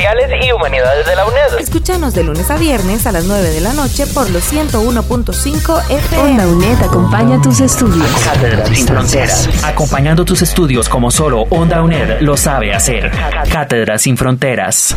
y Humanidades de la UNED. Escúchanos de lunes a viernes a las 9 de la noche por los 101.5 FM. Onda UNED acompaña tus estudios. Cátedras sin fronteras. Acompañando tus estudios como solo Onda UNED lo sabe hacer. Cátedras sin fronteras.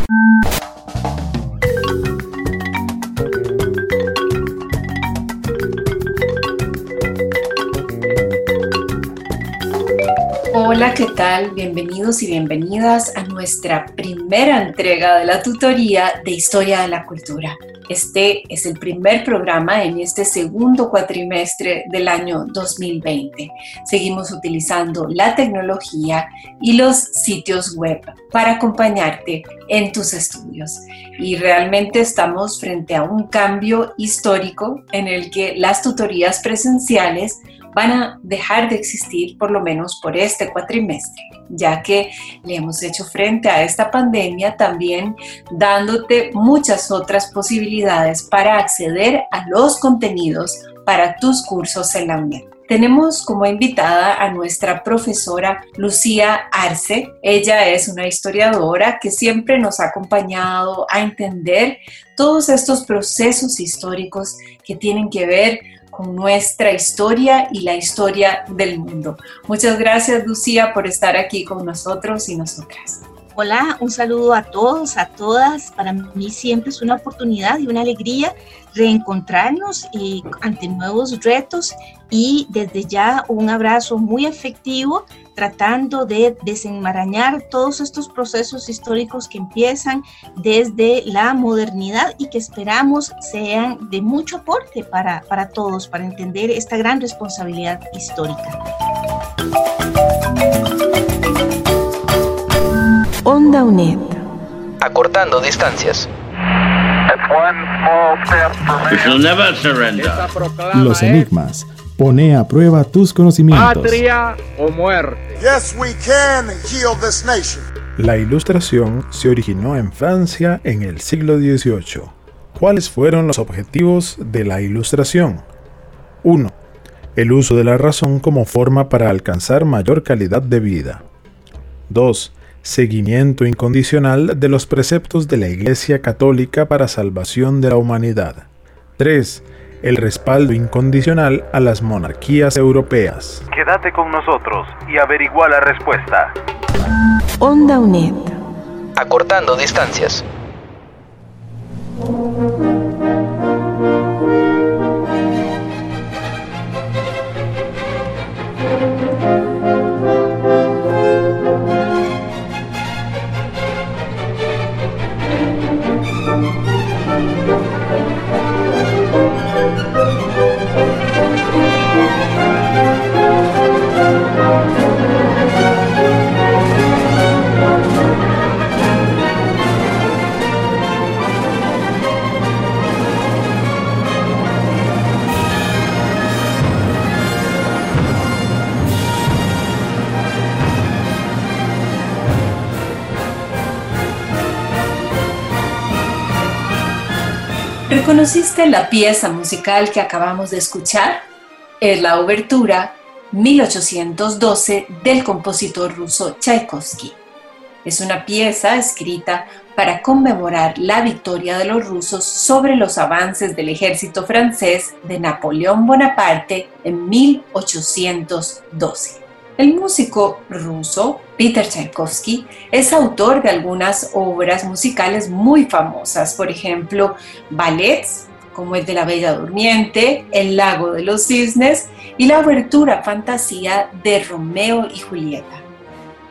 Hola, ¿qué tal? Bienvenidos y bienvenidas a nuestra primera entrega de la tutoría de Historia de la Cultura. Este es el primer programa en este segundo cuatrimestre del año 2020. Seguimos utilizando la tecnología y los sitios web para acompañarte en tus estudios. Y realmente estamos frente a un cambio histórico en el que las tutorías presenciales van a dejar de existir por lo menos por este cuatrimestre, ya que le hemos hecho frente a esta pandemia también dándote muchas otras posibilidades para acceder a los contenidos para tus cursos en la UNED. Tenemos como invitada a nuestra profesora Lucía Arce. Ella es una historiadora que siempre nos ha acompañado a entender todos estos procesos históricos que tienen que ver con nuestra historia y la historia del mundo. Muchas gracias, Lucía, por estar aquí con nosotros y nosotras. Hola, un saludo a todos, a todas. Para mí siempre es una oportunidad y una alegría reencontrarnos eh, ante nuevos retos y desde ya un abrazo muy efectivo tratando de desenmarañar todos estos procesos históricos que empiezan desde la modernidad y que esperamos sean de mucho aporte para, para todos, para entender esta gran responsabilidad histórica. Onda UNED. Acortando distancias. Los enigmas. Pone a prueba tus conocimientos. Patria o muerte. La ilustración se originó en Francia en el siglo XVIII. ¿Cuáles fueron los objetivos de la ilustración? 1. El uso de la razón como forma para alcanzar mayor calidad de vida. 2 seguimiento incondicional de los preceptos de la Iglesia Católica para salvación de la humanidad. 3. El respaldo incondicional a las monarquías europeas. Quédate con nosotros y averigua la respuesta. Onda UNED. Acortando distancias. ¿Reconociste la pieza musical que acabamos de escuchar? Es la obertura 1812 del compositor ruso Tchaikovsky. Es una pieza escrita para conmemorar la victoria de los rusos sobre los avances del ejército francés de Napoleón Bonaparte en 1812. El músico ruso Peter Tchaikovsky es autor de algunas obras musicales muy famosas, por ejemplo, ballets como el de la Bella Durmiente, El lago de los cisnes y la obertura fantasía de Romeo y Julieta.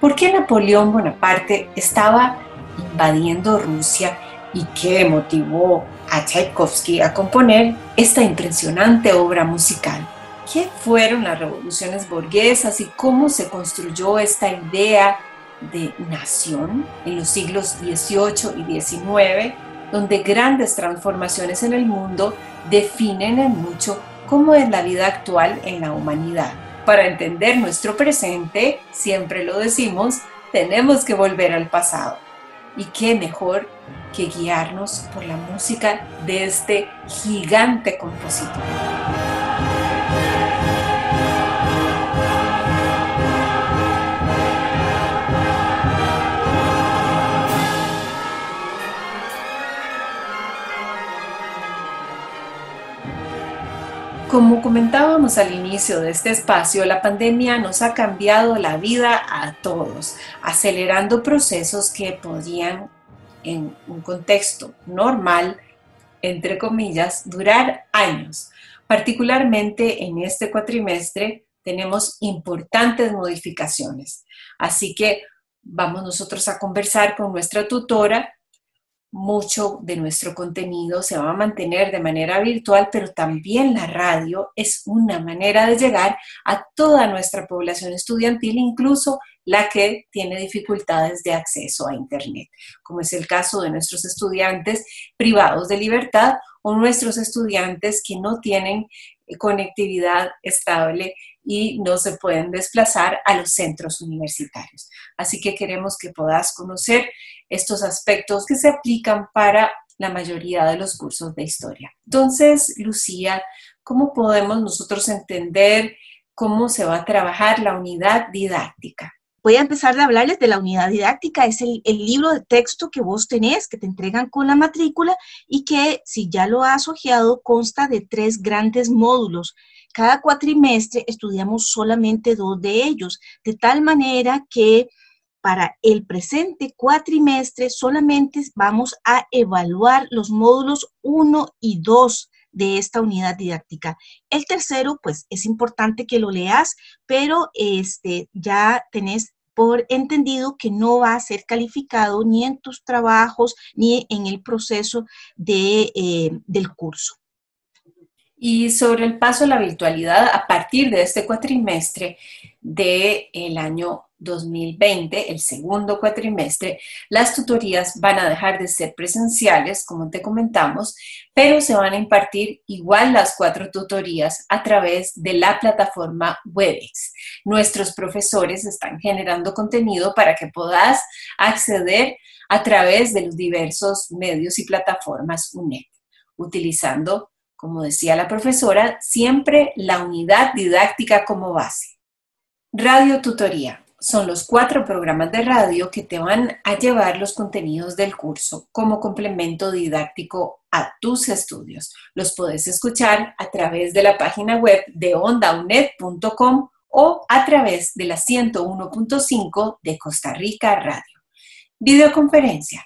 ¿Por qué Napoleón Bonaparte estaba invadiendo Rusia y qué motivó a Tchaikovsky a componer esta impresionante obra musical? ¿Qué fueron las revoluciones burguesas y cómo se construyó esta idea de nación en los siglos XVIII y XIX, donde grandes transformaciones en el mundo definen en mucho cómo es la vida actual en la humanidad. Para entender nuestro presente, siempre lo decimos, tenemos que volver al pasado. Y qué mejor que guiarnos por la música de este gigante compositor. Como comentábamos al inicio de este espacio, la pandemia nos ha cambiado la vida a todos, acelerando procesos que podían, en un contexto normal, entre comillas, durar años. Particularmente en este cuatrimestre tenemos importantes modificaciones. Así que vamos nosotros a conversar con nuestra tutora mucho de nuestro contenido se va a mantener de manera virtual, pero también la radio es una manera de llegar a toda nuestra población estudiantil, incluso la que tiene dificultades de acceso a Internet, como es el caso de nuestros estudiantes privados de libertad o nuestros estudiantes que no tienen conectividad estable y no se pueden desplazar a los centros universitarios. Así que queremos que puedas conocer estos aspectos que se aplican para la mayoría de los cursos de historia. Entonces, Lucía, ¿cómo podemos nosotros entender cómo se va a trabajar la unidad didáctica? Voy a empezar a hablarles de la unidad didáctica. Es el, libro de texto que vos tenés, que te entregan con la matrícula y que, si ya lo has ojeado, consta de tres grandes módulos. Cada cuatrimestre estudiamos solamente dos de ellos, de tal manera que para el presente cuatrimestre solamente vamos a evaluar los módulos 1 y 2 de esta unidad didáctica. El tercero, pues es importante que lo leas, pero este, ya tenés por entendido que no va a ser calificado ni en tus trabajos ni en el proceso de, eh, del curso. Y sobre el paso a la virtualidad, a partir de este cuatrimestre del año 2020, el segundo cuatrimestre, las tutorías van a dejar de ser presenciales, como te comentamos, pero se van a impartir igual las cuatro tutorías a través de la plataforma WebEx. Nuestros profesores están generando contenido para que puedas acceder a través de los diversos medios y plataformas UNED, utilizando, como decía la profesora, siempre la unidad didáctica como base. Radio Tutoría son los cuatro programas de radio que te van a llevar los contenidos del curso como complemento didáctico a tus estudios. Los puedes escuchar a través de la página web de ondaunet.com o a través de la 101.5 de Costa Rica Radio. Videoconferencia.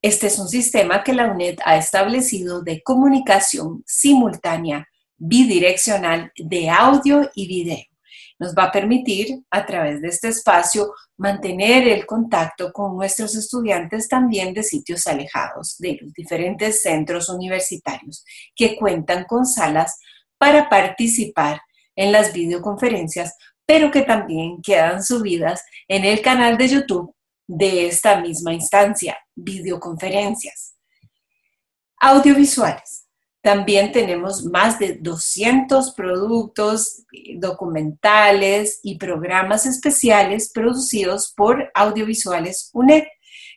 Este es un sistema que la UNED ha establecido de comunicación simultánea bidireccional de audio y video nos va a permitir a través de este espacio mantener el contacto con nuestros estudiantes también de sitios alejados de los diferentes centros universitarios que cuentan con salas para participar en las videoconferencias, pero que también quedan subidas en el canal de YouTube de esta misma instancia, videoconferencias. Audiovisuales. También tenemos más de 200 productos documentales y programas especiales producidos por Audiovisuales UNED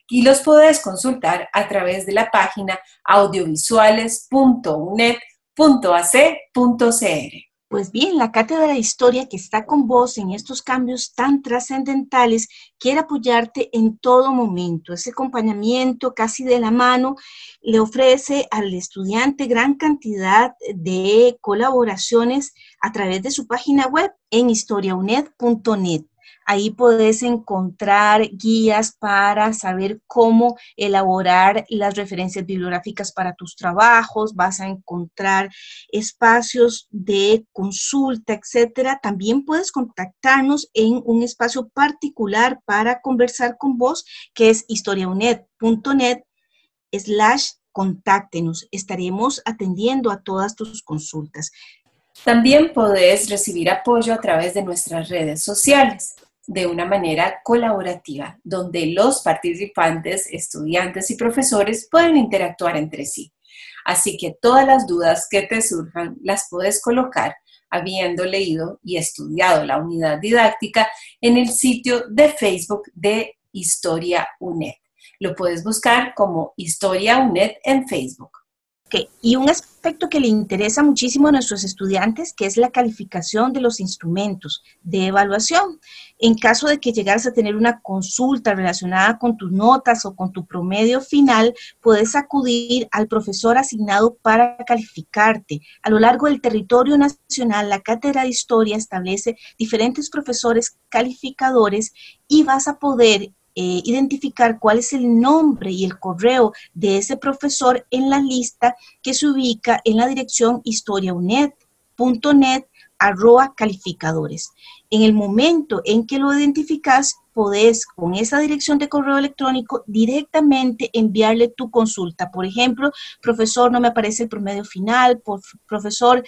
y los podés consultar a través de la página audiovisuales.uned.ac.cr. Pues bien, la Cátedra de Historia que está con vos en estos cambios tan trascendentales quiere apoyarte en todo momento. Ese acompañamiento casi de la mano le ofrece al estudiante gran cantidad de colaboraciones a través de su página web en historiauned.net. Ahí puedes encontrar guías para saber cómo elaborar las referencias bibliográficas para tus trabajos, vas a encontrar espacios de consulta, etcétera. También puedes contactarnos en un espacio particular para conversar con vos, que es historiaunet.net slash contáctenos. Estaremos atendiendo a todas tus consultas. También podés recibir apoyo a través de nuestras redes sociales. De una manera colaborativa, donde los participantes, estudiantes y profesores pueden interactuar entre sí. Así que todas las dudas que te surjan las puedes colocar habiendo leído y estudiado la unidad didáctica en el sitio de Facebook de Historia UNED. Lo puedes buscar como Historia UNED en Facebook. Y un aspecto que le interesa muchísimo a nuestros estudiantes, que es la calificación de los instrumentos de evaluación. En caso de que llegaras a tener una consulta relacionada con tus notas o con tu promedio final, puedes acudir al profesor asignado para calificarte. A lo largo del territorio nacional, la Cátedra de Historia establece diferentes profesores calificadores y vas a poder eh, identificar cuál es el nombre y el correo de ese profesor en la lista que se ubica en la dirección historiaunet.net arroba calificadores. En el momento en que lo identificas, podés con esa dirección de correo electrónico directamente enviarle tu consulta. Por ejemplo, profesor, no me aparece el promedio final, por, profesor,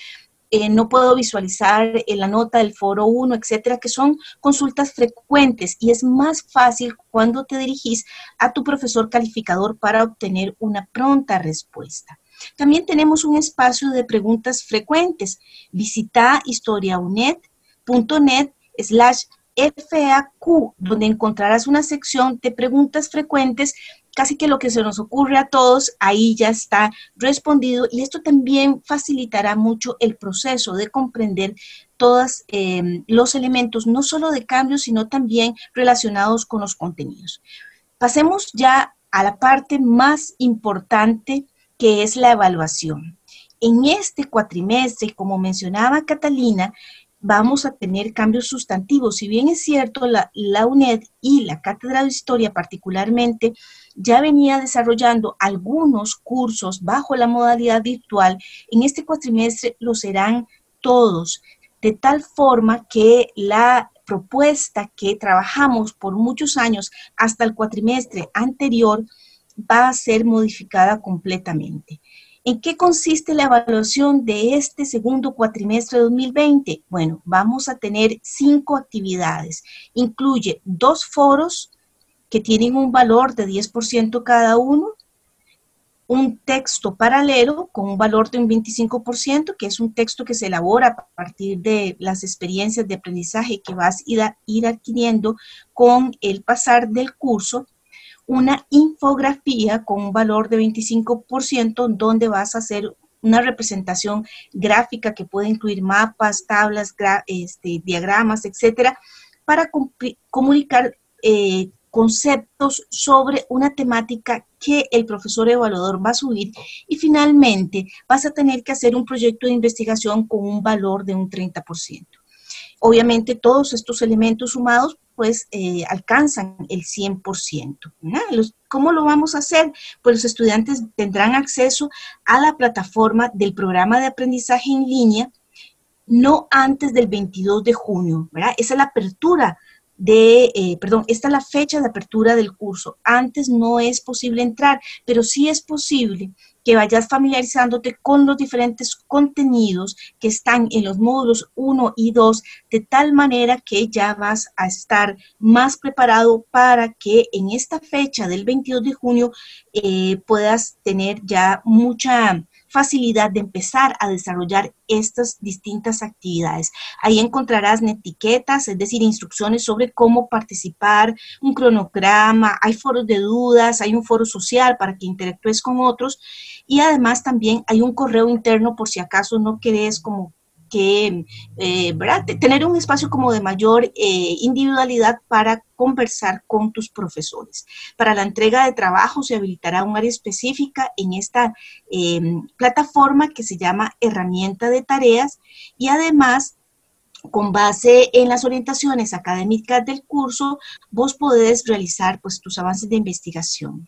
eh, no puedo visualizar la nota del foro 1, etcétera, que son consultas frecuentes y es más fácil cuando te dirigís a tu profesor calificador para obtener una pronta respuesta. También tenemos un espacio de preguntas frecuentes. Visita historiaunet.net slash FAQ, donde encontrarás una sección de preguntas frecuentes casi que lo que se nos ocurre a todos, ahí ya está respondido y esto también facilitará mucho el proceso de comprender todos em, los elementos, no solo de cambio, sino también relacionados con los contenidos. Pasemos ya a la parte más importante que es la evaluación. En este cuatrimestre, como mencionaba Catalina, vamos a tener cambios sustantivos. Si bien es cierto, la, la, UNED y la Cátedra de Historia particularmente ya venía desarrollando algunos cursos bajo la modalidad virtual, en este cuatrimestre lo serán todos, de tal forma que la propuesta que trabajamos por muchos años hasta el cuatrimestre anterior va a ser modificada completamente. ¿En qué consiste la evaluación de este segundo cuatrimestre de 2020? Bueno, vamos a tener cinco actividades. Incluye dos foros que tienen un valor de 10% cada uno, un texto paralelo con un valor de un 25%, que es un texto que se elabora a partir de las experiencias de aprendizaje que vas a ir, adquiriendo con el pasar del curso, una infografía con un valor de 25%, donde vas a hacer una representación gráfica que puede incluir mapas, tablas, este, diagramas, etcétera, para comunicar eh, conceptos sobre una temática que el profesor evaluador va a subir y finalmente vas a tener que hacer un proyecto de investigación con un valor de un 30%. Obviamente todos estos elementos sumados pues eh, alcanzan el 100%. ¿Cómo lo vamos a hacer? Pues los estudiantes tendrán acceso a la plataforma del programa de aprendizaje en línea no antes del 22 de junio. Esa es la apertura de, eh, perdón, esta es la fecha de apertura del curso. Antes no es posible entrar, pero sí es posible que vayas familiarizándote con los diferentes contenidos que están en los módulos 1 y 2, de tal manera que ya vas a estar más preparado para que en esta fecha del 22 de junio eh, puedas tener ya mucha facilidad de empezar a desarrollar estas distintas actividades. Ahí encontrarás etiquetas, es decir, instrucciones sobre cómo participar, un cronograma, hay foros de dudas, hay un foro social para que interactúes con otros y además también hay un correo interno por si acaso no querés como que eh, tener un espacio como de mayor eh, individualidad para conversar con tus profesores. Para la entrega de trabajo se habilitará un área específica en esta em, plataforma que se llama herramienta de tareas y además con base en las orientaciones académicas del curso, vos podés realizar pues tus avances de investigación.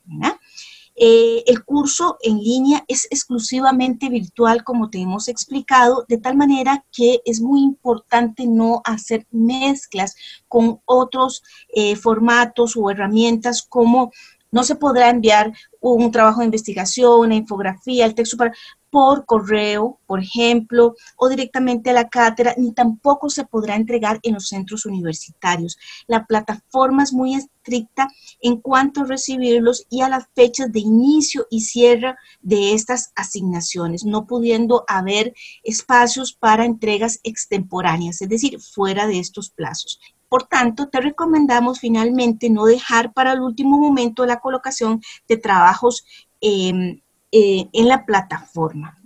Eh, el curso en línea es exclusivamente virtual, como te hemos explicado, de tal manera que es muy importante no hacer mezclas con otros eh, formatos o herramientas como No se podrá enviar un trabajo de investigación, una infografía, el texto para, por correo, por ejemplo, o directamente a la cátedra, ni tampoco se podrá entregar en los centros universitarios. La plataforma es muy estricta en cuanto a recibirlos y a las fechas de inicio y cierre de estas asignaciones, no pudiendo haber espacios para entregas extemporáneas, es decir, fuera de estos plazos. Por tanto, te recomendamos finalmente no dejar para el último momento la colocación de trabajos eh, eh, en la plataforma.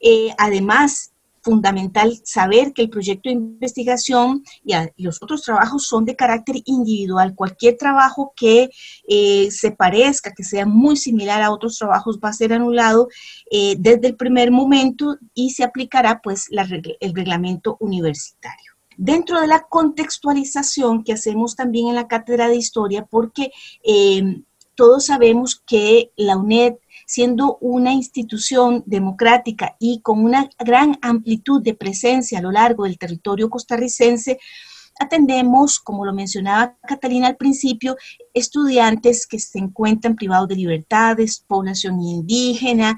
Eh, además, fundamental saber que el proyecto de investigación y, los otros trabajos son de carácter individual. Cualquier trabajo que eh, se parezca, que sea muy similar a otros trabajos, va a ser anulado desde el primer momento y se aplicará pues el reglamento universitario. Dentro de la contextualización que hacemos también en la cátedra de historia, porque todos sabemos que la UNED siendo una institución democrática y con una gran amplitud de presencia a lo largo del territorio costarricense, atendemos, como lo mencionaba Catalina al principio, estudiantes que se encuentran privados de libertades, población indígena,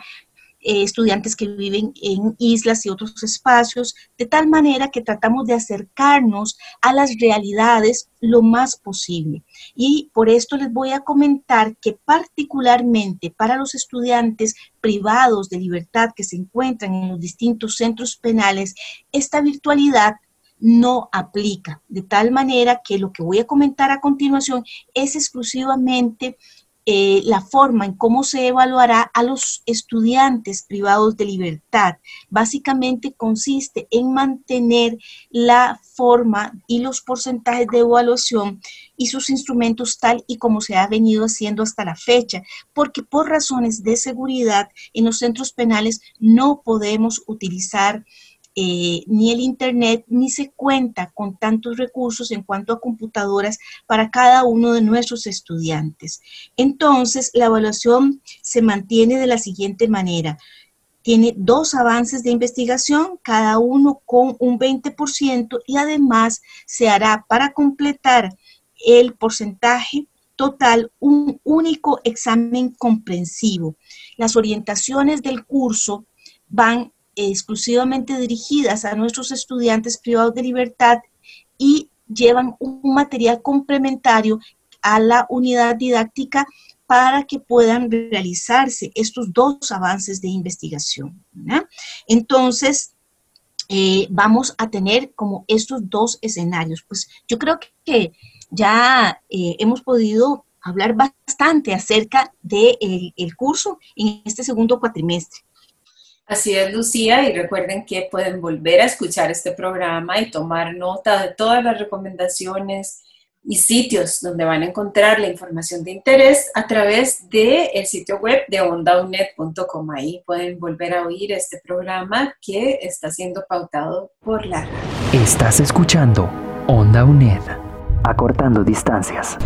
eh, estudiantes que viven en islas y otros espacios, de tal manera que tratamos de acercarnos a las realidades lo más posible. Y por esto les voy a comentar que particularmente para los estudiantes privados de libertad que se encuentran en los distintos centros penales, esta virtualidad no aplica, de tal manera que lo que voy a comentar a continuación es exclusivamente eh, la forma en cómo se evaluará a los estudiantes privados de libertad. Básicamente consiste en mantener la forma y los porcentajes de evaluación y sus instrumentos tal y como se ha venido haciendo hasta la fecha, porque por razones de seguridad en los centros penales no podemos utilizar eh, ni el Internet, ni se cuenta con tantos recursos en cuanto a computadoras para cada uno de nuestros estudiantes. Entonces, la evaluación se mantiene de la siguiente manera. Tiene dos avances de investigación, cada uno con un 20% y además se hará para completar el porcentaje total un único examen comprensivo. Las orientaciones del curso van exclusivamente dirigidas a nuestros estudiantes privados de libertad y llevan un material complementario a la unidad didáctica para que puedan realizarse estos dos avances de investigación. Entonces, eh, vamos a tener como estos dos escenarios. Pues yo creo que ya eh, hemos podido hablar bastante acerca del de el curso en este segundo cuatrimestre. Así es, Lucía, y recuerden que pueden volver a escuchar este programa y tomar nota de todas las recomendaciones y sitios donde van a encontrar la información de interés a través del el sitio web de ondaunet.com. Ahí pueden volver a oír este programa que está siendo pautado por la Estás escuchando Onda UNED, acortando distancias.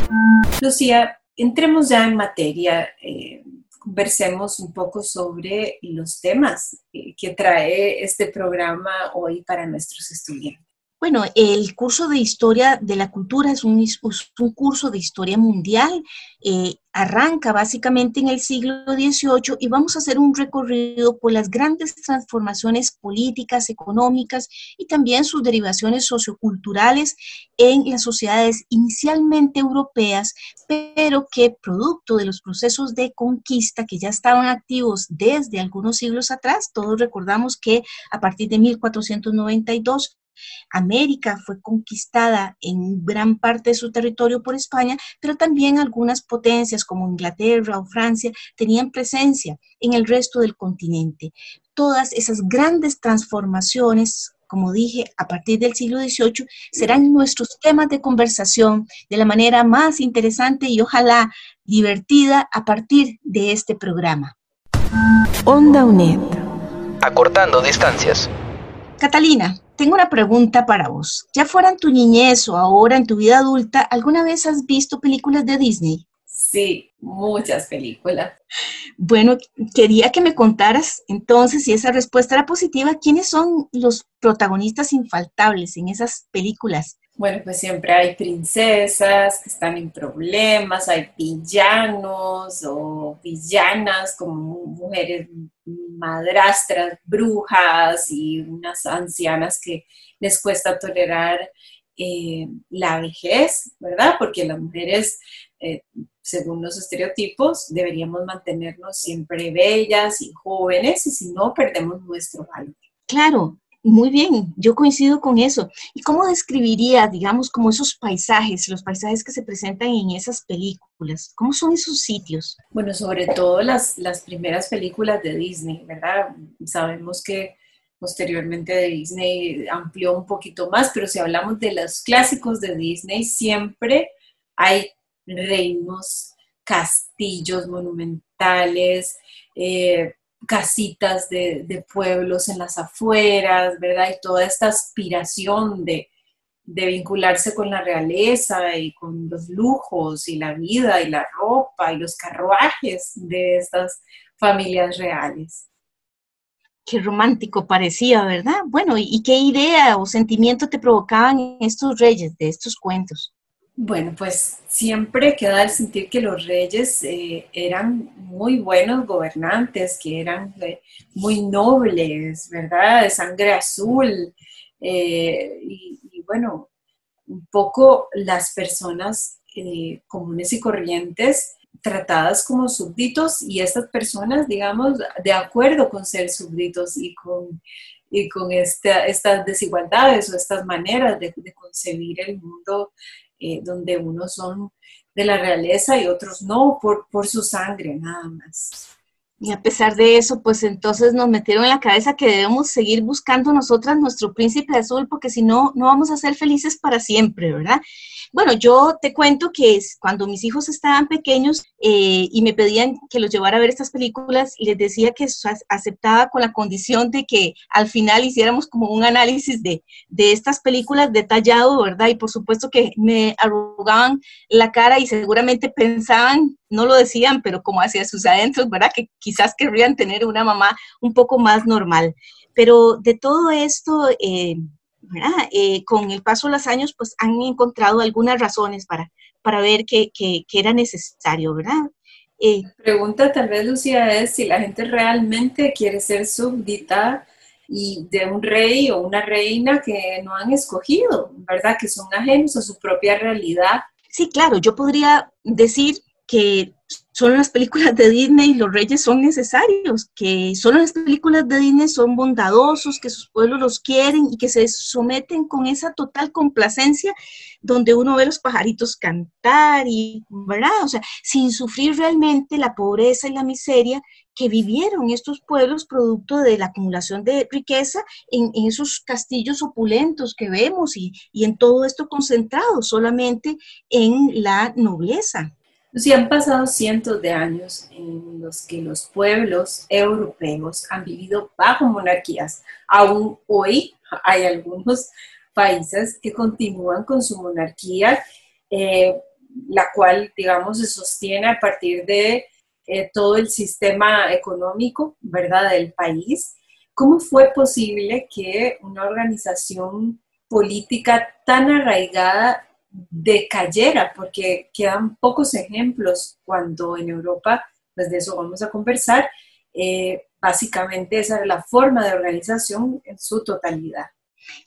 Lucía, entremos ya en materia. Eh, conversemos un poco sobre los temas que trae este programa hoy para nuestros estudiantes. Bueno, el curso de Historia de la Cultura es un, curso de historia mundial. Eh, arranca básicamente en el siglo XVIII y vamos a hacer un recorrido por las grandes transformaciones políticas, económicas y también sus derivaciones socioculturales en las sociedades inicialmente europeas, pero que producto de los procesos de conquista que ya estaban activos desde algunos siglos atrás, todos recordamos que a partir de 1492 América fue conquistada en gran parte de su territorio por España, pero también algunas potencias como Inglaterra o Francia tenían presencia en el resto del continente. Todas esas grandes transformaciones como dije, a partir del siglo XVIII, serán nuestros temas de conversación de la manera más interesante y ojalá divertida a partir de este programa. Onda UNED. Acortando distancias. Catalina, tengo una pregunta para vos. Ya fuera en tu niñez o ahora en tu vida adulta, ¿alguna vez has visto películas de Disney? Sí, muchas películas. Bueno, quería que me contaras entonces, si esa respuesta era positiva, ¿quiénes son los protagonistas infaltables en esas películas? Bueno, pues siempre hay princesas que están en problemas, hay villanos o villanas como mujeres madrastras, brujas y unas ancianas que les cuesta tolerar eh, la vejez, ¿verdad? Porque las mujeres, eh, según los estereotipos, deberíamos mantenernos siempre bellas y jóvenes y si no, perdemos nuestro valor. Claro, muy bien, yo coincido con eso. ¿Y cómo describiría, digamos, como esos paisajes, los paisajes que se presentan en esas películas? ¿Cómo son esos sitios? Bueno, sobre todo las, las primeras películas de Disney, ¿verdad? Sabemos que posteriormente Disney amplió un poquito más, pero si hablamos de los clásicos de Disney, siempre hay reinos, castillos monumentales, eh, casitas de, pueblos en las afueras, ¿verdad? Y toda esta aspiración de, vincularse con la realeza y con los lujos y la vida y la ropa y los carruajes de estas familias reales. Qué romántico parecía, ¿verdad? Bueno, ¿y qué idea o sentimiento te provocaban estos reyes de estos cuentos? Bueno, pues siempre queda el sentir que los reyes eh, eran muy buenos gobernantes, que eran eh, muy nobles, ¿verdad? De sangre azul. Eh, y, bueno, un poco las personas comunes y corrientes tratadas como súbditos y estas personas, digamos, de acuerdo con ser súbditos y con, y con estas desigualdades o estas maneras de concebir el mundo eh, donde unos son de la realeza y otros no, por, por su sangre nada más. Y a pesar de eso, pues entonces nos metieron en la cabeza que debemos seguir buscando nosotras nuestro príncipe azul, porque si no, no vamos a ser felices para siempre, ¿verdad? Bueno, yo te cuento que cuando mis hijos estaban pequeños eh, y me pedían que los llevara a ver estas películas, les decía que aceptaba con la condición de que al final hiciéramos como un análisis de, de estas películas detallado, ¿verdad? Y por supuesto que me arrugaban la cara y seguramente pensaban, no lo decían, pero como hacia sus adentros, ¿verdad? Que quizás querrían tener una mamá un poco más normal. Pero de todo esto, eh, eh, con el paso de los años, pues han encontrado algunas razones para, para ver que, que, era necesario, ¿verdad? Eh, pregunta tal vez, Lucía, es si la gente realmente quiere ser súbdita y de un rey o una reina que no han escogido, ¿verdad? Que son ajenos a su propia realidad. Sí, claro, yo podría decir que solo las películas de Disney los reyes son necesarios, que solo las películas de Disney son bondadosos, que sus pueblos los quieren y que se someten con esa total complacencia donde uno ve los pajaritos cantar y, ¿verdad? O sea, sin sufrir realmente la pobreza y la miseria que vivieron estos pueblos producto de la acumulación de riqueza en, esos castillos opulentos que vemos y, y en todo esto concentrado solamente en la nobleza. Si han pasado cientos de años en los que los pueblos europeos han vivido bajo monarquías. Aún hoy hay algunos países que continúan con su monarquía, eh, la cual, digamos, se sostiene a partir de eh, todo el sistema económico, ¿verdad?, del país. ¿Cómo fue posible que una organización política tan arraigada decayera, porque quedan pocos ejemplos cuando en Europa, pues de eso vamos a conversar, eh, básicamente esa era la forma de organización en su totalidad.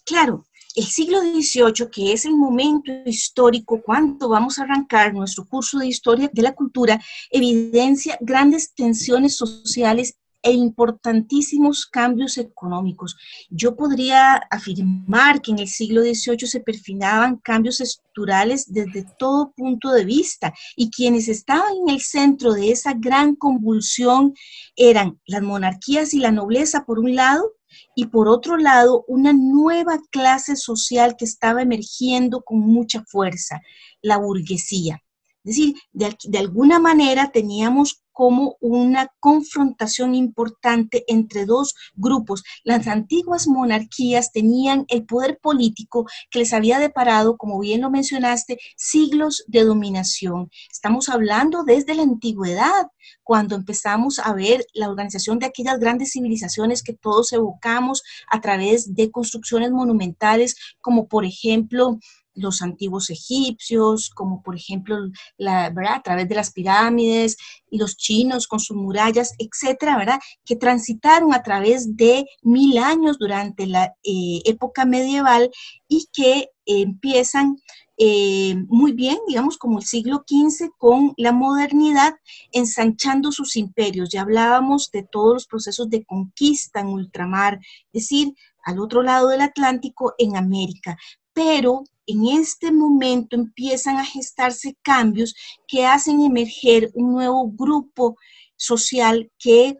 Claro, el siglo XVIII, que es el momento histórico cuando vamos a arrancar nuestro curso de historia de la cultura, evidencia grandes tensiones sociales e importantísimos cambios económicos. Yo podría afirmar que en el siglo XVIII se perfilaban cambios estructurales desde todo punto de vista y quienes estaban en el centro de esa gran convulsión eran las monarquías y la nobleza por un lado y por otro lado una nueva clase social que estaba emergiendo con mucha fuerza, la burguesía. Es decir, de, de alguna manera teníamos como una confrontación importante entre dos grupos. Las antiguas monarquías tenían el poder político que les había deparado, como bien lo mencionaste, siglos de dominación. Estamos hablando desde la antigüedad, cuando empezamos a ver la organización de aquellas grandes civilizaciones que todos evocamos a través de construcciones monumentales, como por ejemplo los antiguos egipcios, como por ejemplo la, ¿verdad? a través de las pirámides, los chinos con sus murallas, etcétera, ¿verdad? que transitaron a través de mil años durante la eh, época medieval y que empiezan eh, muy bien, digamos, como el siglo XV, con la modernidad, ensanchando sus imperios. Ya hablábamos de todos los procesos de conquista en ultramar, es decir, al otro lado del Atlántico, en América. Pero en este momento empiezan a gestarse cambios que hacen emerger un nuevo grupo social que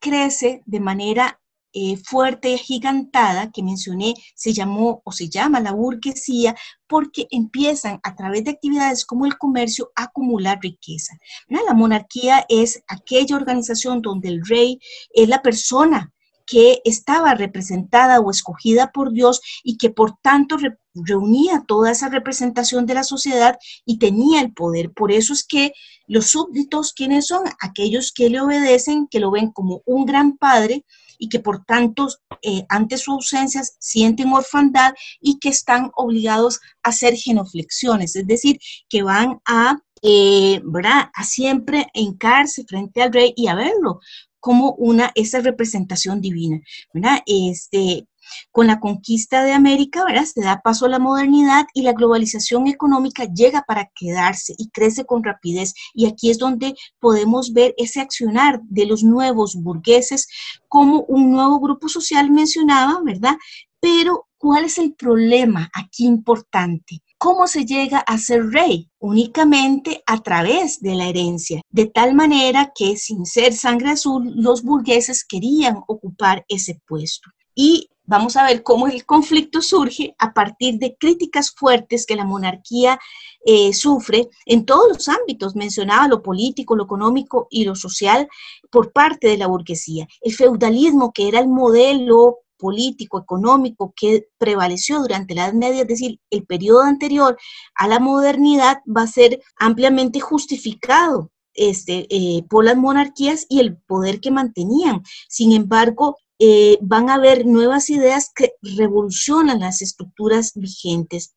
crece de manera eh, fuerte y gigantada que mencioné se llamó o se llama la burguesía porque empiezan a través de actividades como el comercio a acumular riqueza. La monarquía es aquella organización donde el rey es la persona que estaba representada o escogida por Dios y que por tanto reunía toda esa representación de la sociedad y tenía el poder. Por eso es que los súbditos, ¿quiénes son? Aquellos que le obedecen, que lo ven como un gran padre y que por tanto eh, ante su ausencia sienten orfandad y que están obligados a hacer genuflexiones, es decir, que van a eh, a siempre frente al rey y a verlo como una, esa representación divina, ¿verdad? Este, con la conquista de América, ¿verdad? Se da paso a la modernidad y la globalización económica llega para quedarse y crece con rapidez. Y aquí es donde podemos ver ese accionar de los nuevos burgueses como un nuevo grupo social mencionaba, ¿verdad? Pero, ¿cuál es el problema aquí importante? ¿Cómo se llega a ser rey? Únicamente a través de la herencia, de tal manera que sin ser sangre azul, los burgueses querían ocupar ese puesto. Y vamos a ver cómo el conflicto surge a partir de críticas fuertes que la monarquía eh, sufre en todos los ámbitos, mencionaba lo político, lo económico y lo social por parte de la burguesía. El feudalismo, que era el modelo político, económico que prevaleció durante la Edad Media, es decir, el periodo anterior a la modernidad, va a ser ampliamente justificado este, eh, por las monarquías y el poder que mantenían. Sin embargo, eh, van a haber nuevas ideas que revolucionan las estructuras vigentes.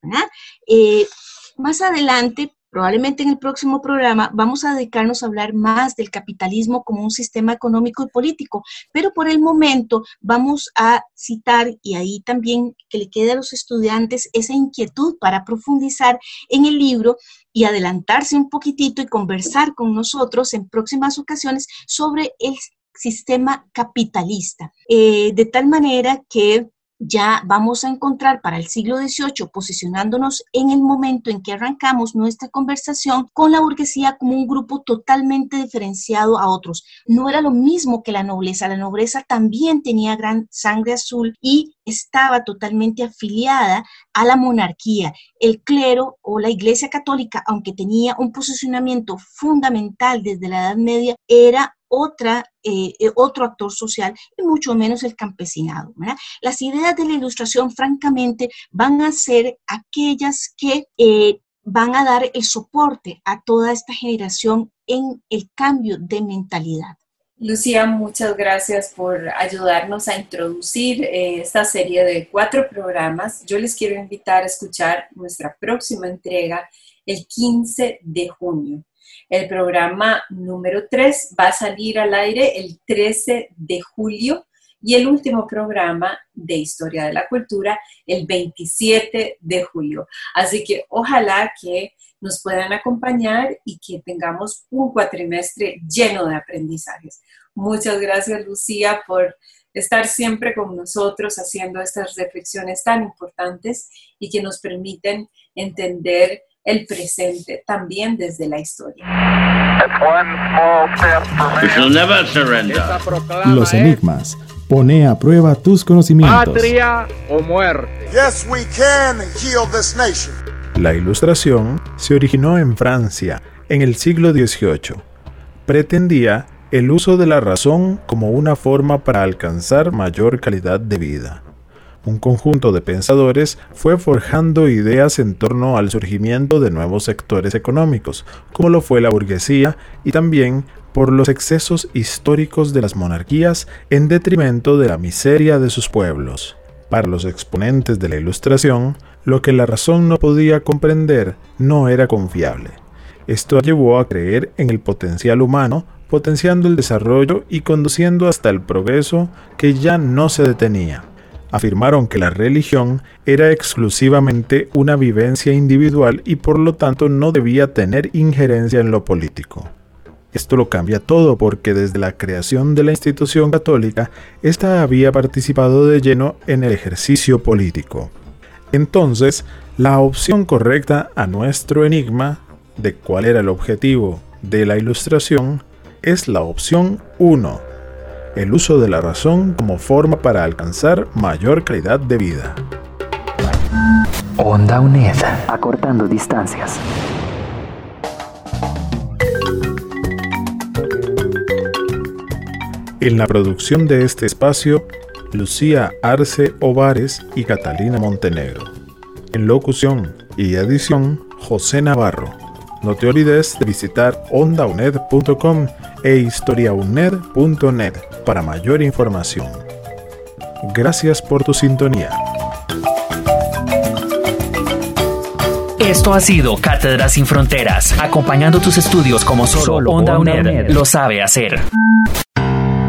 Eh, más adelante Probablemente en el próximo programa vamos a dedicarnos a hablar más del capitalismo como un sistema económico y político, pero por el momento vamos a citar y ahí también que le quede a los estudiantes esa inquietud para profundizar en el libro y adelantarse un poquitito y conversar con nosotros en próximas ocasiones sobre el sistema capitalista, eh, de tal manera que ya vamos a encontrar para el siglo XVIII posicionándonos en el momento en que arrancamos nuestra conversación con la burguesía como un grupo totalmente diferenciado a otros. No era lo mismo que la nobleza, la nobleza también tenía gran sangre azul y estaba totalmente afiliada a la monarquía. El clero o la Iglesia Católica, aunque tenía un posicionamiento fundamental desde la Edad Media, era otra, eh, eh, otro actor social y mucho menos el campesinado. Las ideas de la ilustración, francamente, van a ser aquellas que eh, van a dar el soporte a toda esta generación en el cambio de mentalidad. Lucía, muchas gracias por ayudarnos a introducir esta serie de cuatro programas. Yo les quiero invitar a escuchar nuestra próxima entrega el 15 de junio. El programa número 3 va a salir al aire el 13 de julio y el último programa de Historia de la Cultura el 27 de julio. Así que ojalá que nos puedan acompañar y que tengamos un cuatrimestre lleno de aprendizajes. Muchas gracias, Lucía, por estar siempre con nosotros haciendo estas reflexiones tan importantes y que nos permiten entender el presente también desde la historia. Los enigmas. Pone a prueba tus conocimientos. Patria o muerte. Yes, we can heal this nation. La ilustración se originó en Francia en el siglo XVIII. Pretendía el uso de la razón como una forma para alcanzar mayor calidad de vida. Un conjunto de pensadores fue forjando ideas en torno al surgimiento de nuevos sectores económicos, como lo fue la burguesía, y también por los excesos históricos de las monarquías en detrimento de la miseria de sus pueblos. Para los exponentes de la Ilustración, lo que la razón no podía comprender no era confiable. Esto llevó a creer en el potencial humano potenciando el desarrollo y conduciendo hasta el progreso que ya no se detenía. Afirmaron que la religión era exclusivamente una vivencia individual y por lo tanto no debía tener injerencia en lo político. Esto lo cambia todo porque desde la creación de la institución católica, ésta había participado de lleno en el ejercicio político. Entonces, la opción correcta a nuestro enigma de cuál era el objetivo de la ilustración es la opción 1, el uso de la razón como forma para alcanzar mayor calidad de vida. Onda UNED, acortando distancias. En la producción de este espacio, Lucía Arce Ovares y Catalina Montenegro. En locución y edición, José Navarro. No te olvides de visitar ondauned.com e historiauned.net para mayor información. Gracias por tu sintonía. Esto ha sido Cátedra sin Fronteras, acompañando tus estudios como solo, Onda, UNED, lo sabe hacer.